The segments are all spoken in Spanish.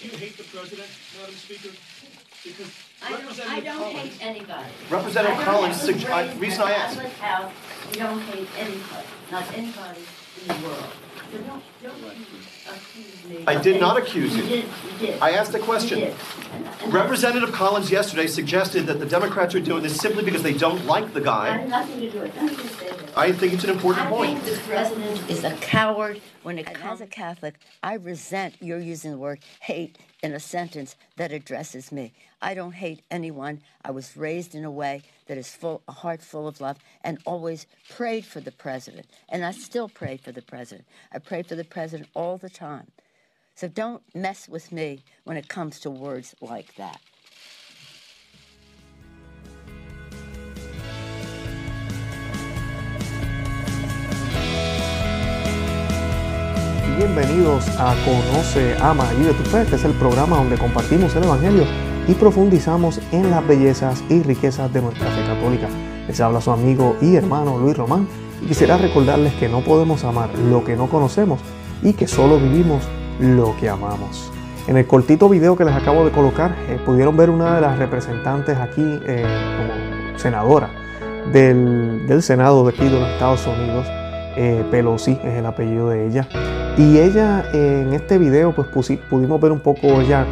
Do you hate the president, Madam Speaker? Because I don't, I Representative don't Collins- hate anybody. Representative I don't Collins have to sugge- uh, I- raise reason I that asked- public house, We don't hate anybody, not anybody in the world. So don't, don't accuse me. I did not accuse you. You did, you did. I asked a question. You did. And- and Representative Collins yesterday suggested that the Democrats are doing this simply because they don't like the I guy. have nothing to do with it. Don't you say that. I think it's an important I point. think the president is a coward when it comes. as a Catholic, I resent your using the word hate in a sentence that addresses me. I don't hate anyone. I was raised in a way that is full, a heart full of love, and always prayed for the president. And I still pray for the president. I pray for the president all the time. So don't mess with me when it comes to words like that. Bienvenidos a Conoce, Ama y Vive tu Fe. Este es el programa donde compartimos el Evangelio y profundizamos en las bellezas y riquezas de nuestra fe católica. Les habla su amigo y hermano Luis Román y quisiera recordarles que no podemos amar lo que no conocemos y que solo vivimos lo que amamos. En el cortito video que les acabo de colocar, eh, pudieron ver una de las representantes aquí eh, como senadora del, del Senado de aquí de los Estados Unidos. Eh, Pelosi es el apellido de ella. Y ella eh, en este video pues pudimos ver un poco ella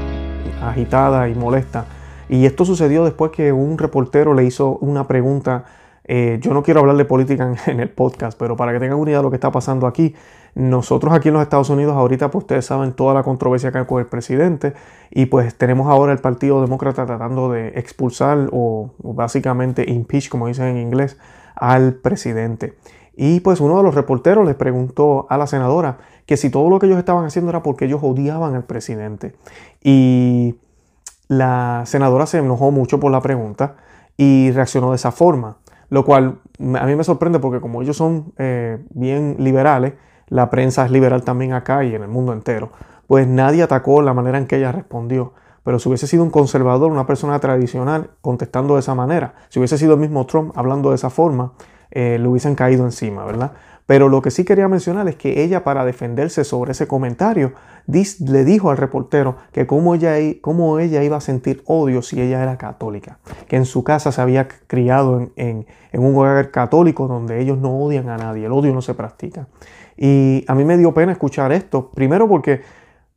agitada y molesta. Y esto sucedió después que un reportero le hizo una pregunta. eh, yo no quiero hablar de política en, en el podcast, pero para que tengan una idea de lo que está pasando aquí, nosotros aquí en los Estados Unidos ahorita pues ustedes saben toda la controversia que hay con el presidente y pues tenemos ahora el Partido Demócrata tratando de expulsar o, o básicamente impeach, como dicen en inglés, al presidente. Y pues uno de los reporteros le preguntó a la senadora que si todo lo que ellos estaban haciendo era porque ellos odiaban al presidente. Y la senadora se enojó mucho por la pregunta y reaccionó de esa forma, lo cual a mí me sorprende porque como ellos son eh, bien liberales, la prensa es liberal también acá y en el mundo entero, pues nadie atacó la manera en que ella respondió. Pero si hubiese sido un conservador, una persona tradicional, contestando de esa manera, si hubiese sido el mismo Trump hablando de esa forma, eh, le hubiesen caído encima, ¿verdad? Pero lo que sí quería mencionar es que ella, para defenderse sobre ese comentario, le dijo al reportero que cómo ella, ella iba a sentir odio si ella era católica, que en su casa se había criado en, un hogar católico donde ellos no odian a nadie, el odio no se practica. Y a mí me dio pena escuchar esto, primero porque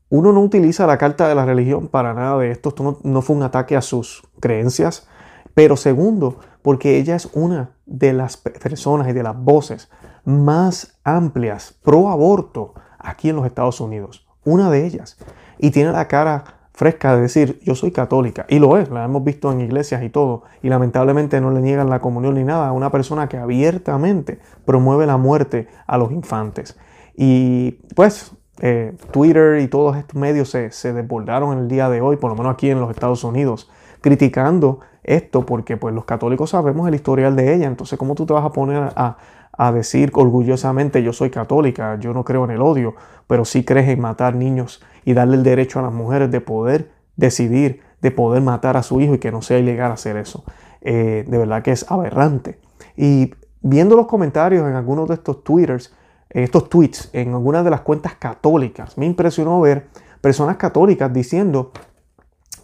uno no utiliza la carta de la religión para nada de esto, esto no fue un ataque a sus creencias, pero segundo, porque ella es una de las pe- personas y de las voces más amplias pro aborto aquí en los Estados Unidos, una de ellas, y tiene la cara fresca de decir yo soy católica, y lo es, la hemos visto en iglesias y todo, y lamentablemente no le niegan la comunión ni nada a una persona que abiertamente promueve la muerte a los infantes. Y pues eh, Twitter y todos estos medios se, se desbordaron el día de hoy, por lo menos aquí en los Estados Unidos, criticando esto porque pues los católicos sabemos el historial de ella, entonces ¿cómo tú te vas a poner a, a decir orgullosamente yo soy católica, yo no creo en el odio, pero sí crees en matar niños y darle el derecho a las mujeres de poder decidir, de poder matar a su hijo y que no sea ilegal hacer eso? Eh, de verdad que es aberrante. Y viendo los comentarios en algunos de estos twitters, en estos tweets, en algunas de las cuentas católicas, me impresionó ver personas católicas diciendo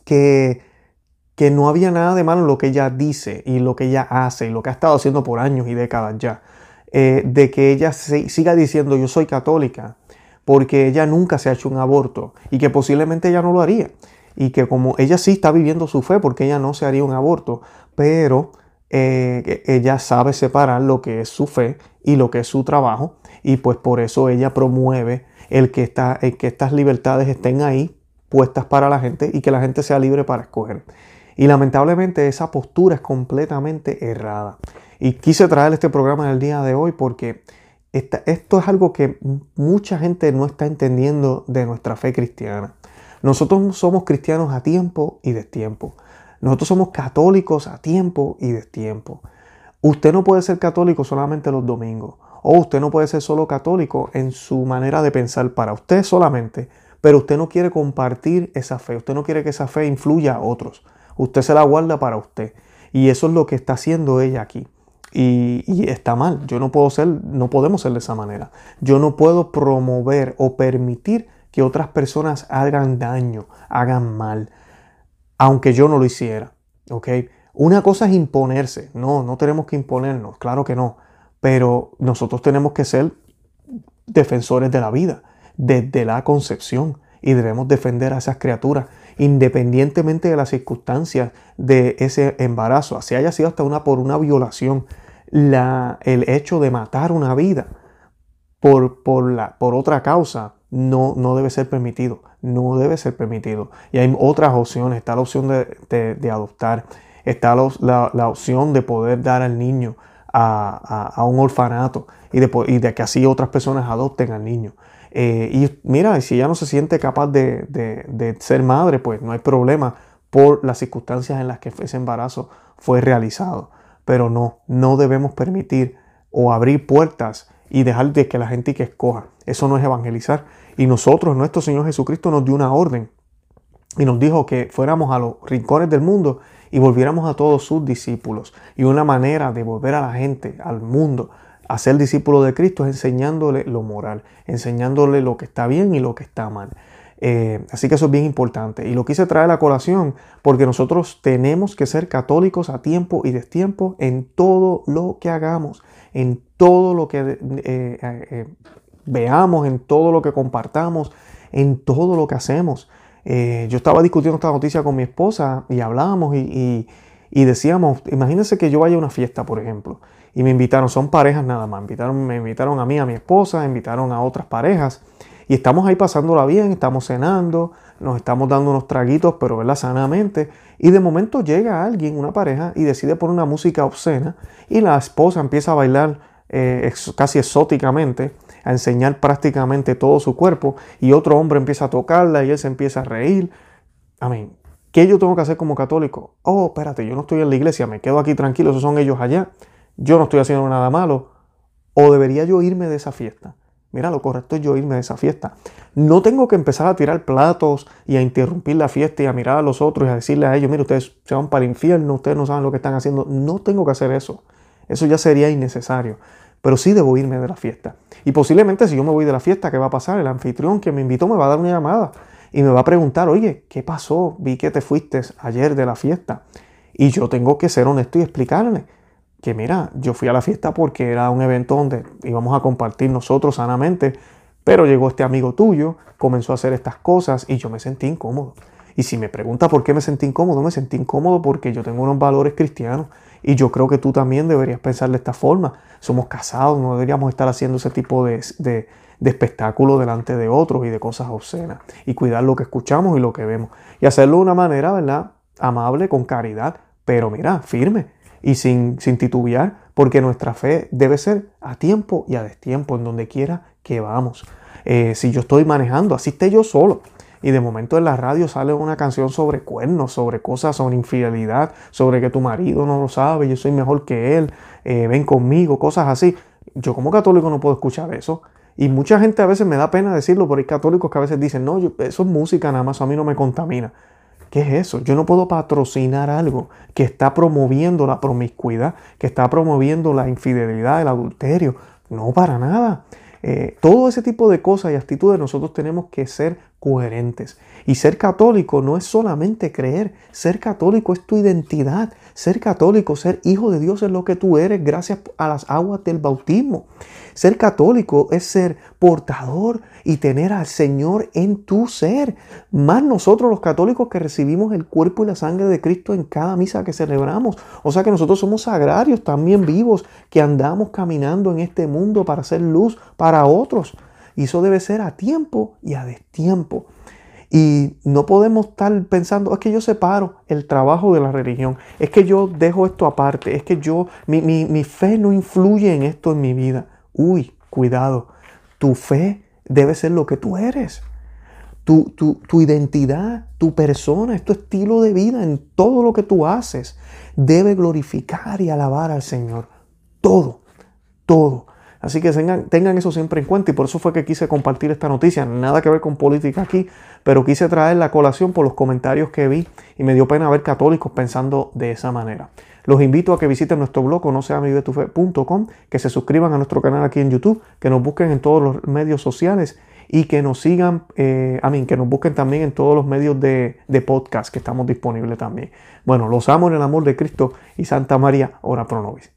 que, que no había nada de malo en lo que ella dice y lo que ella hace y lo que ha estado haciendo por años y décadas ya. Eh, de que ella se- siga diciendo yo soy católica porque ella nunca se ha hecho un aborto y que posiblemente ella no lo haría. Y que como ella sí está viviendo su fe porque ella no se haría un aborto, pero eh, ella sabe separar lo que es su fe y lo que es su trabajo y pues por eso ella promueve el que, está, el que estas libertades estén ahí puestas para la gente y que la gente sea libre para escoger. Y lamentablemente esa postura es completamente errada. Y quise traer este programa en el día de hoy porque esto es algo que mucha gente no está entendiendo de nuestra fe cristiana. Nosotros somos cristianos a tiempo y destiempo. Nosotros somos católicos a tiempo y destiempo. Usted no puede ser católico solamente los domingos. O usted no puede ser solo católico en su manera de pensar para usted solamente. Pero usted no quiere compartir esa fe. Usted no quiere que esa fe influya a otros. Usted se la guarda para usted. Y eso es lo que está haciendo ella aquí. Y, está mal. Yo no puedo ser, no podemos ser de esa manera. Yo no puedo promover o permitir que que otras personas hagan daño, hagan mal, aunque yo no lo hiciera. ¿ok? Una cosa es imponerse, no, no tenemos que imponernos, claro que no, pero nosotros tenemos que ser defensores de la vida desde la concepción y debemos defender a esas criaturas independientemente de las circunstancias de ese embarazo, si haya sido hasta una por una violación, la, el hecho de matar una vida por, por, la, por otra causa no, no debe ser permitido, no debe ser permitido. Y hay otras opciones, está la opción de, de, adoptar, está la, la, opción de poder dar al niño a, a, un orfanato y de, y de que así otras personas adopten al niño. Eh, y mira, si ella no se siente capaz de, de, ser madre, pues no hay problema por las circunstancias en las que ese embarazo fue realizado. Pero no, no debemos permitir o abrir puertas y dejar de que la gente que escoja. Eso no es evangelizar. Y nosotros, nuestro Señor Jesucristo nos dio una orden y nos dijo que fuéramos a los rincones del mundo y volviéramos a todos sus discípulos. Y una manera de volver a la gente, al mundo, a ser discípulo de Cristo es enseñándole lo moral, enseñándole lo que está bien y lo que está mal. Eh, así que eso es bien importante. Y lo quise traer a la colación porque nosotros tenemos que ser católicos a tiempo y destiempo en todo lo que hagamos, en todo lo que eh, eh, veamos, en todo lo que compartamos, en todo lo que hacemos. yo estaba discutiendo esta noticia con mi esposa y hablábamos y, y decíamos, imagínense que yo vaya a una fiesta, por ejemplo y me invitaron, son parejas nada más, me invitaron, me invitaron a mí, a mi esposa, invitaron a otras parejas y estamos ahí pasándola bien, estamos cenando, nos estamos dando unos traguitos, pero ¿verdad? sanamente. Y de momento llega alguien, una pareja, y decide poner una música obscena y la esposa empieza a bailar eh, casi exóticamente, a enseñar prácticamente todo su cuerpo y otro hombre empieza a tocarla y él se empieza a reír. Amén. ¿Qué yo tengo que hacer como católico? Oh, espérate, yo no estoy en la iglesia, me quedo aquí tranquilo, esos son ellos allá yo no estoy haciendo nada malo, o debería yo irme de esa fiesta. Mira, lo correcto es yo irme de esa fiesta. No tengo que empezar a tirar platos y a interrumpir la fiesta y a mirar a los otros y a decirle a ellos, mire, ustedes se van para el infierno, ustedes no saben lo que están haciendo. No tengo que hacer eso. Eso ya sería innecesario. Pero sí debo irme de la fiesta. Y posiblemente si yo me voy de la fiesta, ¿qué va a pasar? El anfitrión que me invitó me va a dar una llamada y me va a preguntar, oye, ¿qué pasó? Vi que te fuiste ayer de la fiesta. Y yo tengo que ser honesto y explicarle que mira, yo fui a la fiesta porque era un evento donde íbamos a compartir nosotros sanamente, pero llegó este amigo tuyo, comenzó a hacer estas cosas y yo me sentí incómodo. Y si me pregunta por qué me sentí incómodo, me sentí incómodo porque yo tengo unos valores cristianos y yo creo que tú también deberías pensar de esta forma. Somos casados, no deberíamos estar haciendo ese tipo de, de, de espectáculo delante de otros y de cosas obscenas y cuidar lo que escuchamos y lo que vemos y hacerlo de una manera, ¿verdad? Amable, con caridad, pero mira, firme y sin, sin titubear, porque nuestra fe debe ser a tiempo y a destiempo, en donde quiera que vamos. Eh, si yo estoy manejando, así esté yo solo, y de momento en la radio sale una canción sobre cuernos, sobre cosas, sobre infidelidad, sobre que tu marido no lo sabe, yo soy mejor que él, eh, ven conmigo, cosas así. Yo como católico no puedo escuchar eso. Y mucha gente a veces me da pena decirlo, pero hay católicos que a veces dicen, no, eso es música nada más, a mí no me contamina. ¿Qué es eso? Yo no puedo patrocinar algo que está promoviendo la promiscuidad, que está promoviendo la infidelidad, el adulterio. No para nada. Eh, todo ese tipo de cosas y actitudes nosotros tenemos que ser coherentes. Y ser católico no es solamente creer, ser católico es tu identidad. Ser católico, ser hijo de Dios es lo que tú eres gracias a las aguas del bautismo. Ser católico es ser portador y tener al Señor en tu ser. Más nosotros los católicos que recibimos el cuerpo y la sangre de Cristo en cada misa que celebramos. O sea que nosotros somos agrarios también vivos que andamos caminando en este mundo para hacer luz para otros. Y eso debe ser a tiempo y a destiempo. Y no podemos estar pensando, es que yo separo el trabajo de la religión, es que yo dejo esto aparte, es que yo, mi, mi, fe no influye en esto en mi vida. Uy, cuidado, tu fe debe ser lo que tú eres. Tu, tu, tu, identidad, tu persona, tu estilo de vida, en todo lo que tú haces, debe glorificar y alabar al Señor. Todo, todo. Así que tengan, eso siempre en cuenta y por eso fue que quise compartir esta noticia. Nada que ver con política aquí, pero quise traer la colación por los comentarios que vi y me dio pena ver católicos pensando de esa manera. Los invito a que visiten nuestro blog conoceamivetufe.com, que se suscriban a nuestro canal aquí en YouTube, que nos busquen en todos los medios sociales y que nos sigan, eh, que nos busquen también en todos los medios de, de podcast que estamos disponibles también. Bueno, los amo en el amor de Cristo y Santa María, ora pro nobis.